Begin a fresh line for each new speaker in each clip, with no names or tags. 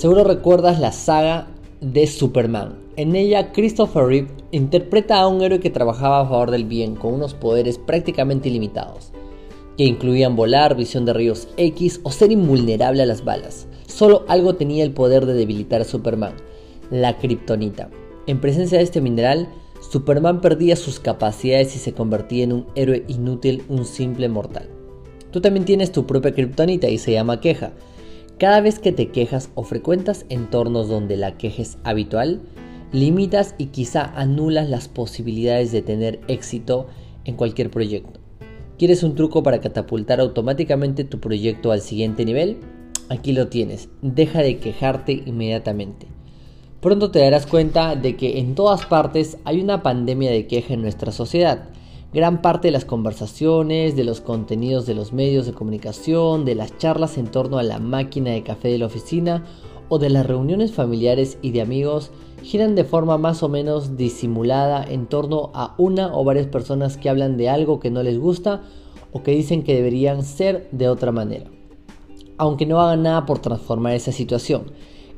Seguro recuerdas la saga de Superman. En ella, Christopher Reeve interpreta a un héroe que trabajaba a favor del bien con unos poderes prácticamente ilimitados, que incluían volar, visión de ríos X o ser invulnerable a las balas. Solo algo tenía el poder de debilitar a Superman, la kriptonita. En presencia de este mineral, Superman perdía sus capacidades y se convertía en un héroe inútil, un simple mortal. Tú también tienes tu propia kriptonita y se llama queja. Cada vez que te quejas o frecuentas entornos donde la queja es habitual, limitas y quizá anulas las posibilidades de tener éxito en cualquier proyecto. ¿Quieres un truco para catapultar automáticamente tu proyecto al siguiente nivel? Aquí lo tienes, deja de quejarte inmediatamente. Pronto te darás cuenta de que en todas partes hay una pandemia de queja en nuestra sociedad. Gran parte de las conversaciones, de los contenidos de los medios de comunicación, de las charlas en torno a la máquina de café de la oficina o de las reuniones familiares y de amigos giran de forma más o menos disimulada en torno a una o varias personas que hablan de algo que no les gusta o que dicen que deberían ser de otra manera. Aunque no hagan nada por transformar esa situación,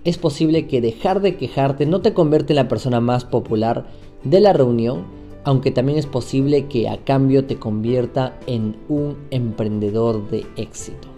es posible que dejar de quejarte no te convierta en la persona más popular de la reunión, aunque también es posible que a cambio te convierta en un emprendedor de éxito.